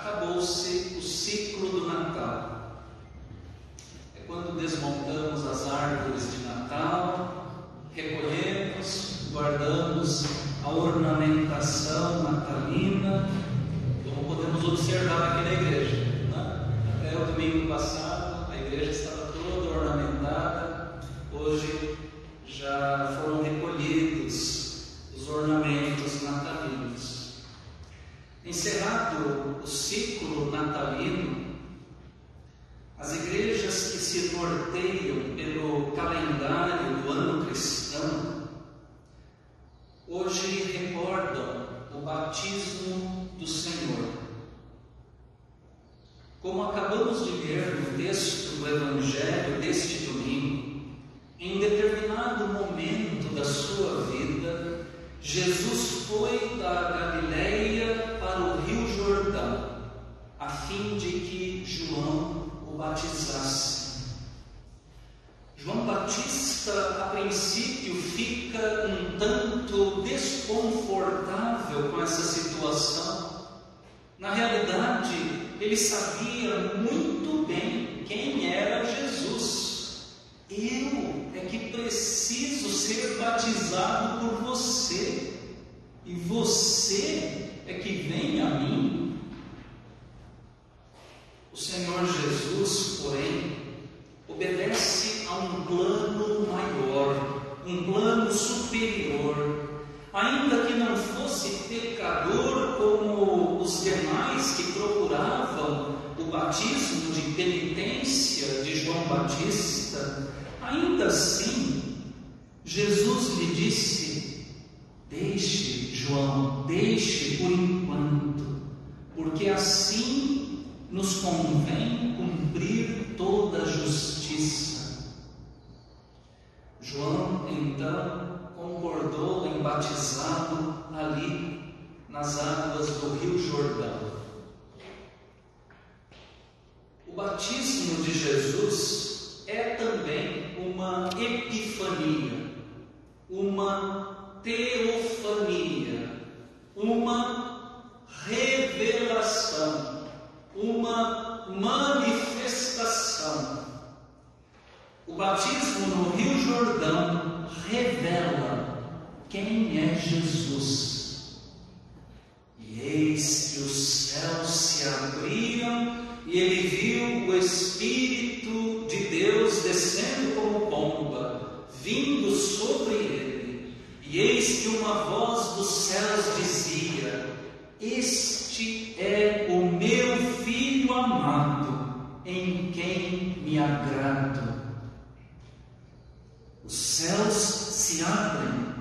acabou-se o ciclo do Natal. É quando desmontamos as árvores de Natal, recolhemos, guardamos a ornamentação natalina, como podemos observar aqui na igreja. Né? Até o domingo passado, a igreja estava toda ornamentada, hoje já foram recolhidos os ornamentos natalinos. Encerrado o ciclo natalino, as igrejas que se norteiam pelo calendário do ano cristão hoje recordam o batismo do Senhor. Como acabamos de ver no texto do Evangelho deste domingo, em determinado momento da sua vida, Jesus foi da Galileia para o Rio Jordão, a fim de que João o batizasse. João Batista, a princípio, fica um tanto desconfortável com essa situação. Na realidade, ele sabia muito bem quem era Jesus. Eu é que preciso ser batizado por você, e você é que vem a mim. O Senhor Jesus, porém, obedece a um plano maior, um plano superior. Ainda que não fosse pecador como os demais que procuravam o batismo de penitência de João Batista, ainda assim, Jesus lhe disse: Deixe, João, deixe por enquanto, porque assim nos convém cumprir toda a justiça. João então concordou em batizá-lo ali nas águas do Rio Jordão. O batismo de Jesus é também uma epifania, uma teofania, uma revelação, uma manifestação. O batismo no Rio Jordão revela quem é Jesus. E eis que os céus se abriam e ele viu o Espírito de Deus descendo como pomba, vindo sobre ele. E eis que uma voz dos céus dizia: Este é o meu filho amado, em quem me agrado. Os céus se abrem,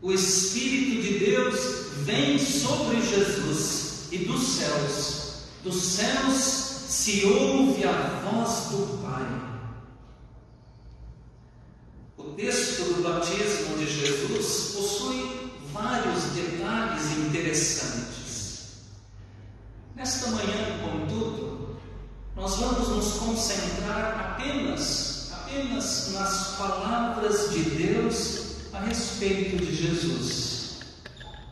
o Espírito de Deus vem sobre Jesus, e dos céus, dos céus se ouve a voz do Pai. O texto do batismo de Jesus possui vários detalhes interessantes. Nesta manhã, contudo, nós vamos nos concentrar apenas, apenas nas palavras de Deus a respeito de Jesus.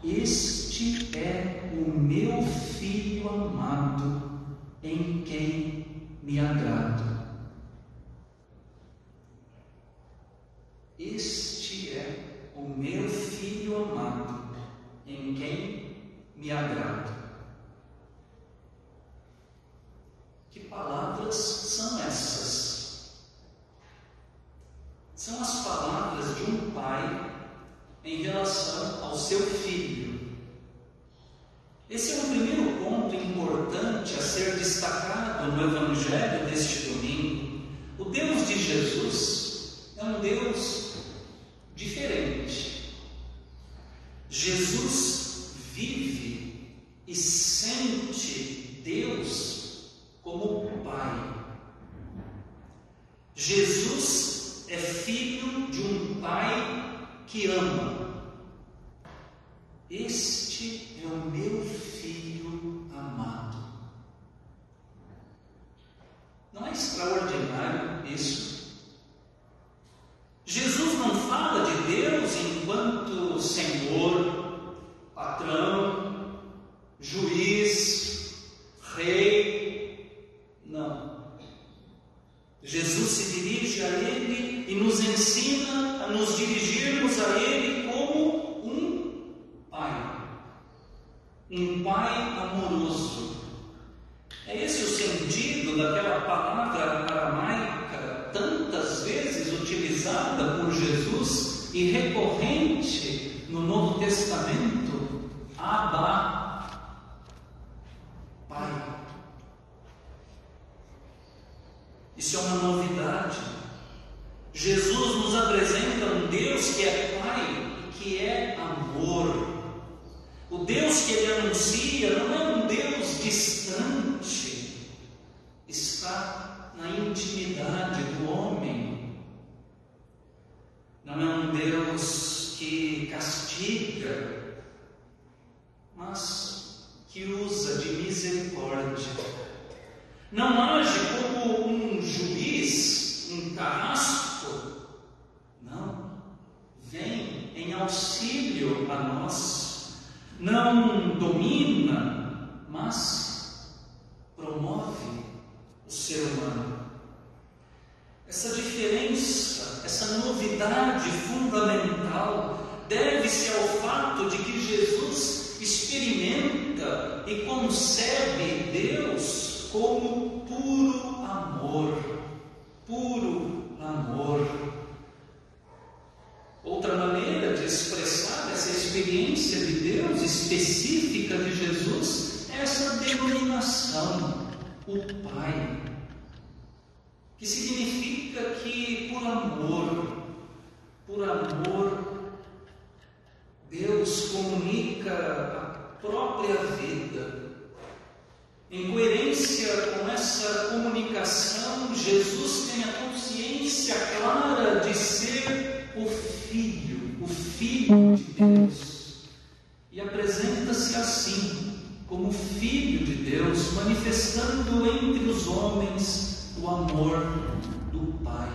Este é o meu filho amado, em quem me agrado. Este é o meu filho amado, em quem me agrado. Que palavras são essas? São as palavras de um pai em relação ao seu filho. Esse é o primeiro ponto importante a ser destacado no Evangelho deste domingo. O Deus de Jesus é um Deus diferente. Jesus vive e sente Deus como Pai. Jesus é filho de um Pai que ama. Este Este é o meu filho amado. Não é extraordinário isso? Jesus não fala de Deus enquanto Senhor, patrão, juiz, rei. Não. Jesus se dirige a Ele e nos ensina a nos dirigirmos a Ele como um Pai. Um Pai amoroso. É esse o sentido daquela palavra aramaica, tantas vezes utilizada por Jesus e recorrente no Novo Testamento, Abba, Pai. Isso é uma novidade. Jesus nos apresenta um Deus que é Pai e que é amor. O Deus que ele anuncia não é um Deus distante, está na intimidade do homem. Não é um Deus que castiga, mas que usa de misericórdia não age como um carrasco. Não. Vem em auxílio a nós. Não domina, mas promove o ser humano. Essa diferença, essa novidade fundamental deve-se ao fato de que Jesus experimenta e concebe Deus como puro amor. Puro amor. Outra maneira de expressar essa experiência de Deus específica de Jesus é essa denominação, o Pai, que significa que por amor, por amor, Deus comunica a própria vida em coerência com essa comunicação, Jesus tem a consciência clara de ser o Filho, o Filho de Deus. E apresenta-se assim, como Filho de Deus, manifestando entre os homens o amor do Pai.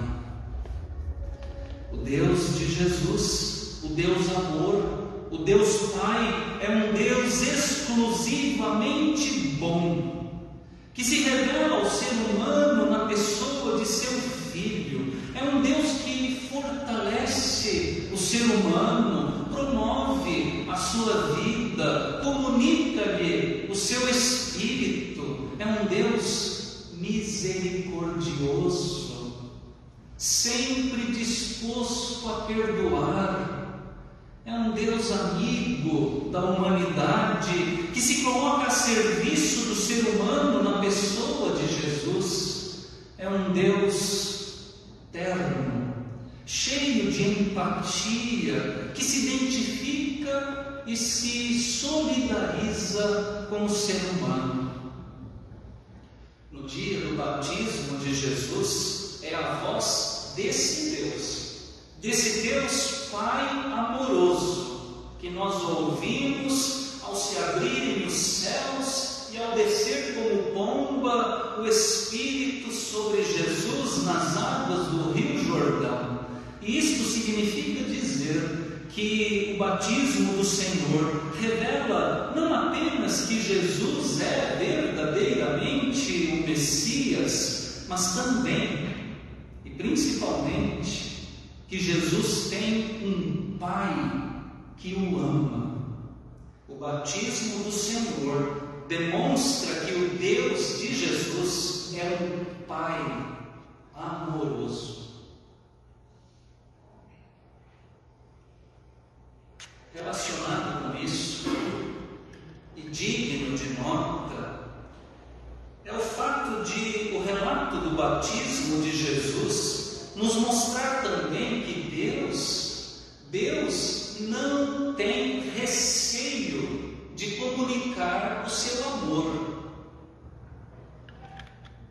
O Deus de Jesus, o Deus amor, o Deus Pai é um Deus exclusivamente bom, que se revela ao ser humano na pessoa de seu filho. É um Deus que fortalece o ser humano, promove a sua vida, comunica-lhe o seu espírito. É um Deus misericordioso, sempre disposto a perdoar é um Deus amigo da humanidade que se coloca a serviço do ser humano na pessoa de Jesus. É um Deus terno, cheio de empatia, que se identifica e se solidariza com o ser humano. No dia do batismo de Jesus, é a voz desse Deus, desse Deus Pai amoroso, que nós ouvimos ao se abrirem os céus e ao descer como pomba o Espírito sobre Jesus nas águas do Rio Jordão. E isto significa dizer que o batismo do Senhor revela não apenas que Jesus é verdadeiramente o Messias, mas também e principalmente que Jesus tem um Pai que o ama. O batismo do Senhor demonstra que o Deus de Jesus é um Pai amoroso. Relacionado com isso, e digno de nota, é o fato de o relato do batismo de Jesus nos mostrar também Deus, Deus não tem receio de comunicar o seu amor.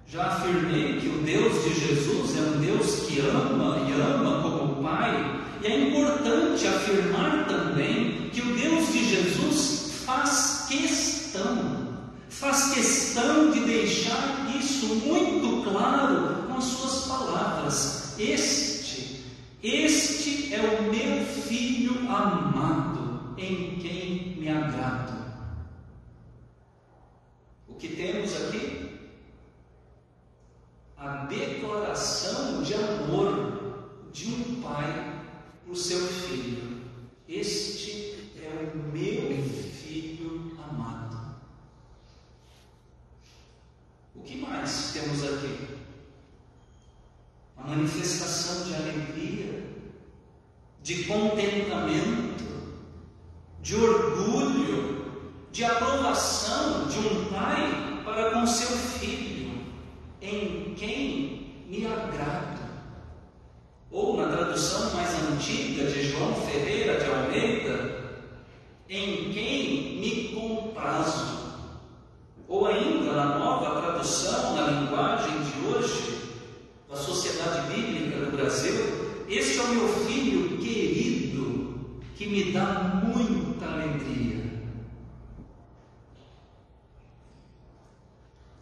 Já afirmei que o Deus de Jesus é um Deus que ama e ama como Pai, e é importante afirmar também que o Deus de Jesus faz questão, faz questão de deixar isso muito claro com as suas palavras. Esse amado em quem me agrado. O que temos aqui? A declaração de amor de um pai por seu filho. Este é o meu filho amado. O que mais temos aqui? A manifestação de contentamento, de orgulho, de aprovação de um pai para com seu filho, em quem me agrado. Ou na tradução mais antiga de João Ferreira de Almeida, em quem me comprazo. Ou ainda na nova tradução, na linguagem de hoje, da Sociedade Bíblica do Brasil, este é o meu filho que me dá muita alegria.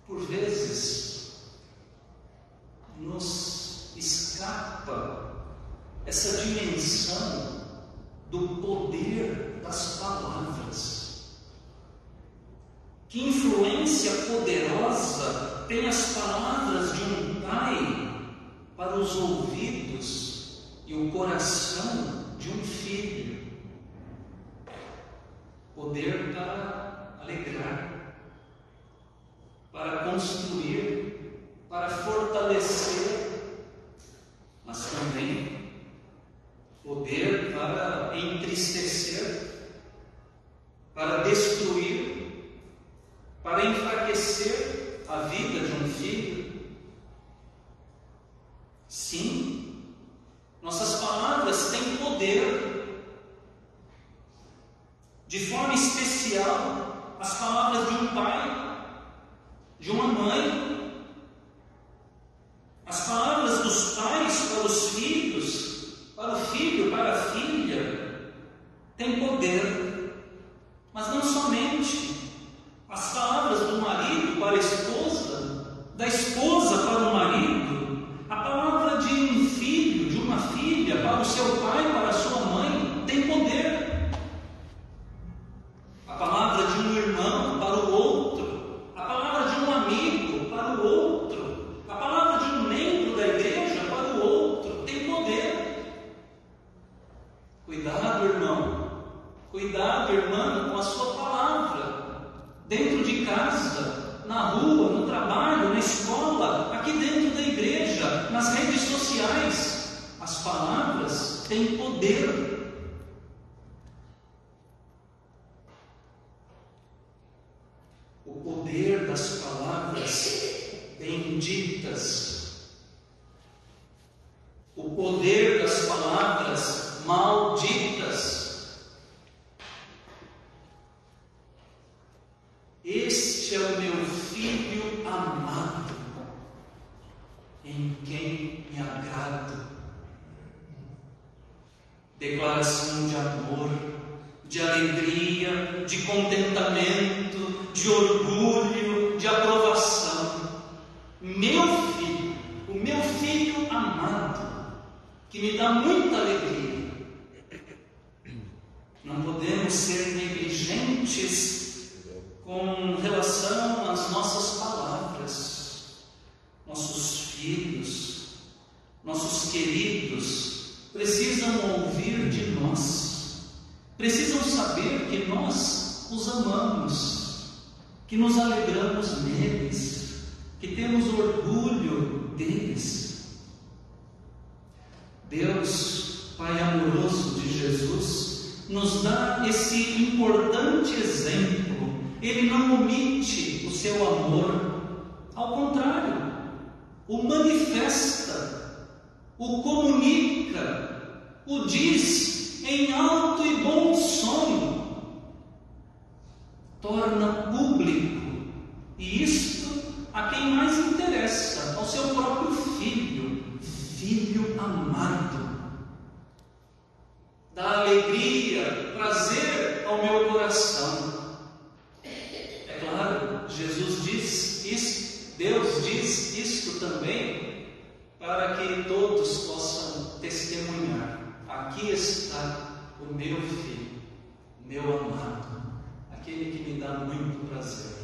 Por vezes, nos escapa essa dimensão do poder das palavras. Que influência poderosa tem as palavras de um pai para os ouvidos e o coração de um filho? Poder para alegrar, para construir, para fortalecer, mas também poder para entristecer, para destruir, para enfraquecer a vida de um filho. Sim, nossas palavras têm poder. De forma especial, as palavras de um pai, de uma mãe, as palavras dos pais para os filhos, para o filho, para a filha, têm poder. Mas não somente as palavras do marido para a esposa, da esposa para o marido, a palavra de um filho, de uma filha para o seu pai, para a sua mãe, tem poder. A palavra de um irmão para o outro, a palavra de um amigo para o outro, a palavra de um membro da igreja para o outro, tem poder. Cuidado, irmão. Cuidado, irmã, com a sua palavra. Dentro de casa, na rua, no trabalho, na escola, aqui dentro da igreja, nas redes sociais. As palavras têm poder. O poder das palavras benditas. O poder das palavras malditas. Este é o meu filho amado, em quem me agrado. Declaração de amor, de alegria, de contentamento, de orgulho, de aprovação. Meu filho, o meu filho amado, que me dá muita alegria. Não podemos ser negligentes com relação às nossas palavras. Nossos filhos, nossos queridos, precisam ouvir de nós, precisam saber que nós os amamos, que nos alegramos neles, que temos orgulho deles. Deus, Pai amoroso de Jesus, nos dá esse importante exemplo. Ele não omite o seu amor, ao contrário, o manifesta, o comunica, o diz em alto e bom som, torna público, e isto a quem mais interessa, ao seu próprio filho, filho amado. Dá alegria, prazer ao meu coração. É claro, Jesus diz isso, Deus diz isto também, para que todos possam testemunhar. Aqui está o meu meu amado, aquele que me dá muito prazer.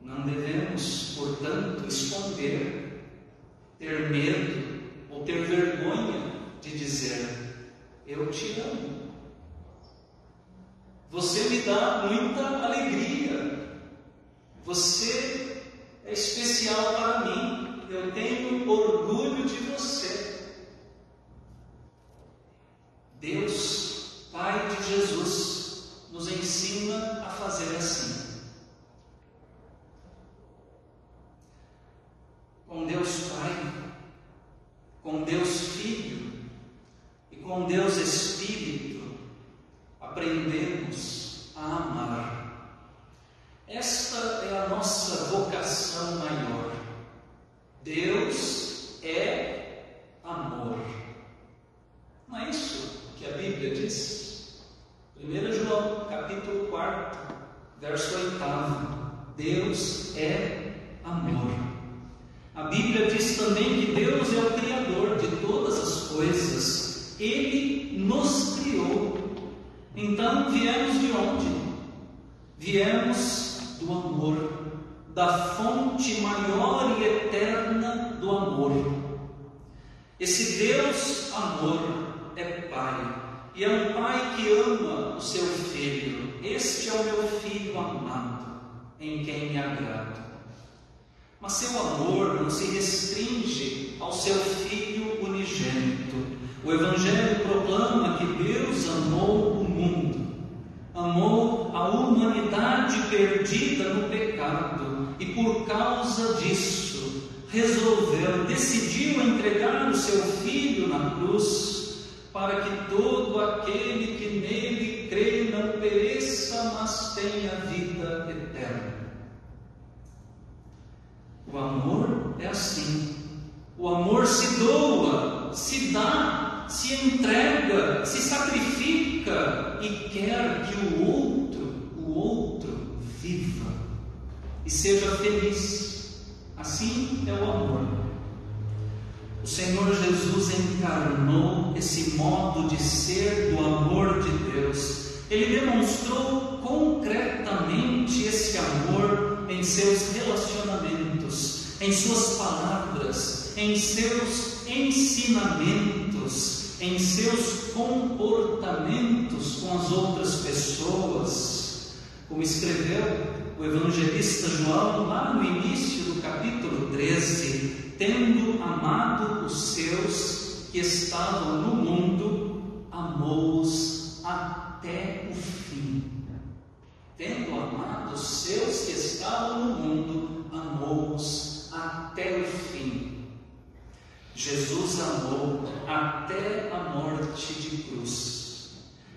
Não devemos, portanto, esconder, ter medo ou ter vergonha de dizer: Eu te amo. Você me dá muita alegria. Você é especial para mim. Eu tenho orgulho de você. Deus, Pai de Jesus, nos ensina a fazer assim. com Deus Pai, com Deus Filho e com Deus Espírito, aprendemos a amar. Esta é a nossa vocação maior. Deus é amor. Não é isso que a Bíblia diz? 1 João, capítulo 4, verso 8. Deus é amor. A Bíblia diz também que Deus é o Criador de todas as coisas. Ele nos criou. Então viemos de onde? Viemos do amor, da fonte maior e eterna do amor. Esse Deus amor é Pai, e é um Pai que ama o seu filho. Este é o meu filho amado, em quem me agrado. Mas seu amor não se restringe ao seu Filho unigênito. O Evangelho proclama que Deus amou o mundo, amou a humanidade perdida no pecado e por causa disso resolveu, decidiu entregar o seu Filho na cruz para que todo aquele que nele crê não pereça, mas tenha vida eterna. O amor é assim. O amor se doa, se dá, se entrega, se sacrifica e quer que o outro, o outro, viva e seja feliz. Assim é o amor. O Senhor Jesus encarnou esse modo de ser do amor de Deus. Ele demonstrou concretamente esse amor em seus relacionamentos, em suas palavras, em seus ensinamentos, em seus comportamentos com as outras pessoas. Como escreveu o evangelista João lá no início do capítulo 13, tendo amado os seus que estavam no mundo, amou-os até o fim. Tendo amado os seus que estavam no mundo, amou-os até o fim. Jesus amou até a morte de cruz.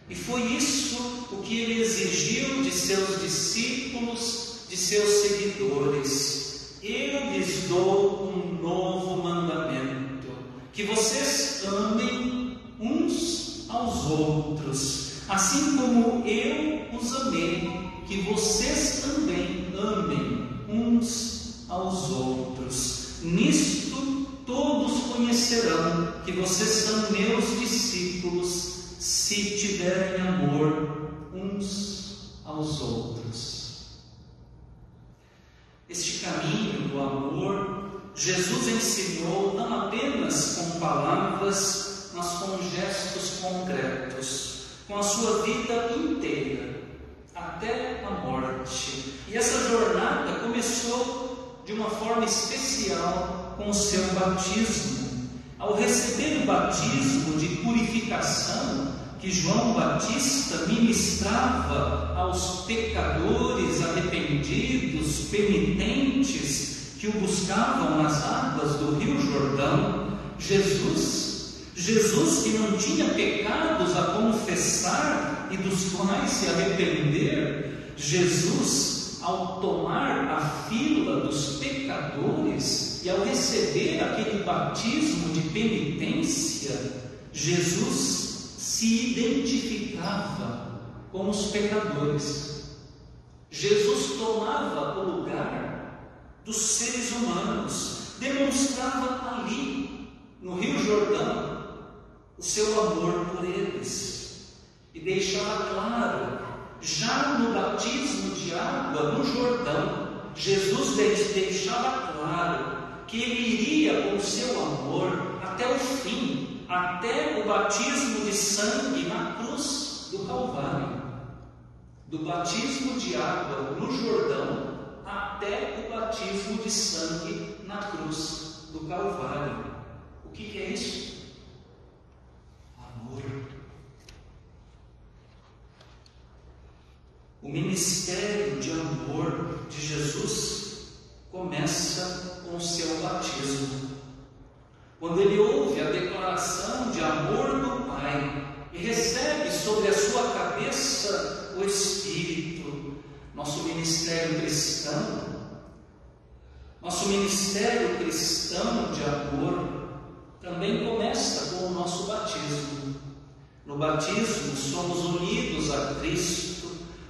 E foi isso o que ele exigiu de seus discípulos, de seus seguidores. Eu lhes dou um novo mandamento: que vocês amem uns aos outros, assim como eu os amei que vocês também amem uns aos outros. Nisto todos conhecerão que vocês são meus discípulos, se tiverem amor uns aos outros. Este caminho do amor, Jesus ensinou não apenas com palavras, mas com gestos concretos, com a sua vida inteira até a morte. E essa jornada começou de uma forma especial com o seu batismo. Ao receber o batismo de purificação que João Batista ministrava aos pecadores arrependidos, penitentes que o buscavam nas águas do Rio Jordão, Jesus Jesus, que não tinha pecados a confessar e dos quais se arrepender, Jesus, ao tomar a fila dos pecadores e ao receber aquele batismo de penitência, Jesus se identificava com os pecadores. Jesus tomava o lugar dos seres humanos, demonstrava ali, no Rio Jordão, o seu amor por eles e deixava claro, já no batismo de água no Jordão, Jesus deixava claro que ele iria com o seu amor até o fim, até o batismo de sangue na cruz do Calvário. Do batismo de água no Jordão até o batismo de sangue na cruz do Calvário. O que, é isso? Amor. O ministério de amor de Jesus começa com o seu batismo. Quando ele ouve a declaração de amor do Pai e recebe sobre a sua cabeça o Espírito, nosso ministério cristão, nosso ministério cristão de amor também começa com o nosso batismo. No batismo, somos unidos a Cristo,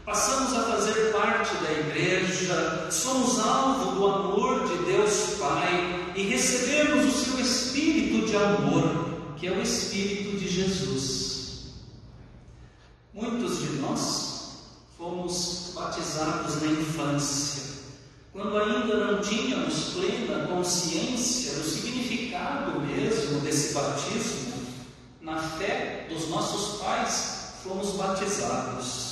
passamos a fazer parte da igreja, somos alvo do amor de Deus Pai e recebemos o seu espírito de amor, que é o espírito de Jesus. Muitos de nós fomos batizados na infância quando ainda não tínhamos plena consciência do significado mesmo desse batismo, na fé dos nossos pais, fomos batizados.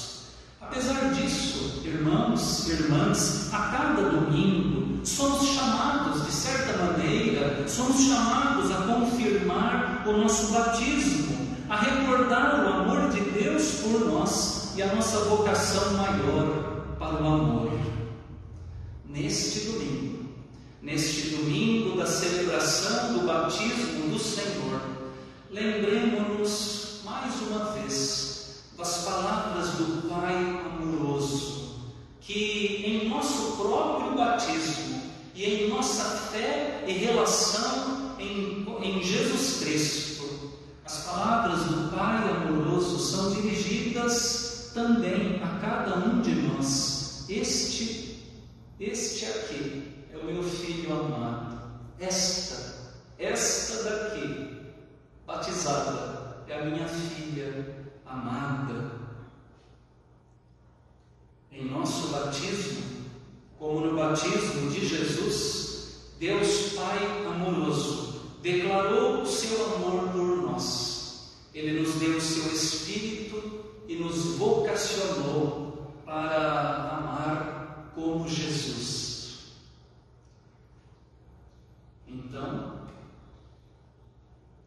Apesar disso, irmãos e irmãs, a cada domingo somos chamados, de certa maneira, somos chamados a confirmar o nosso batismo, a recordar o amor de Deus por nós e a nossa vocação maior para o amor. Neste domingo, neste domingo da celebração do batismo do Senhor, lembremos-nos mais uma vez das palavras do Pai amoroso, que em nosso próprio batismo e em nossa fé e relação em, em Jesus Cristo, as palavras do Pai amoroso são dirigidas também a cada um de nós. Este este aqui é o meu filho amado. Esta, esta daqui, batizada, é a minha filha amada. Em nosso batismo, como no batismo de Jesus, Deus Pai amoroso declarou o seu amor por nós. Ele nos deu o seu Espírito e nos vocacionou para amar como Jesus. Então,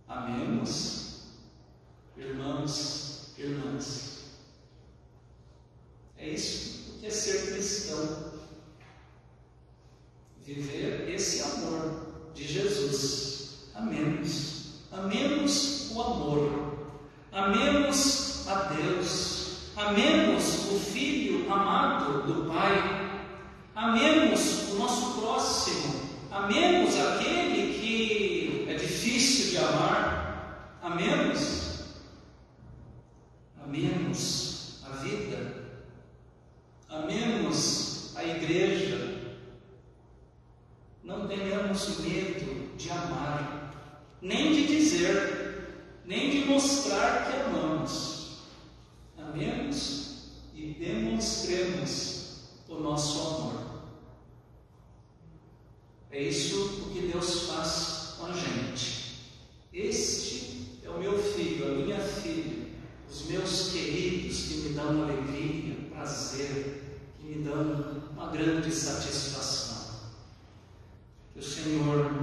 amemos, irmãos, irmãs. É isso que é ser cristão. Viver esse amor de Jesus. Amemos. Amemos o amor. Amemos a Deus. Amemos o Filho amado do Pai Amemos o nosso próximo, amemos aquele que é difícil de amar, amemos, amemos a vida, amemos a igreja, não tenhamos medo de amar, nem de dizer, nem de mostrar que amamos. Amemos e demonstremos o nosso amor. É isso o que Deus faz com a gente. Este é o meu filho, a minha filha, os meus queridos que me dão alegria, prazer, que me dão uma grande satisfação. Que o Senhor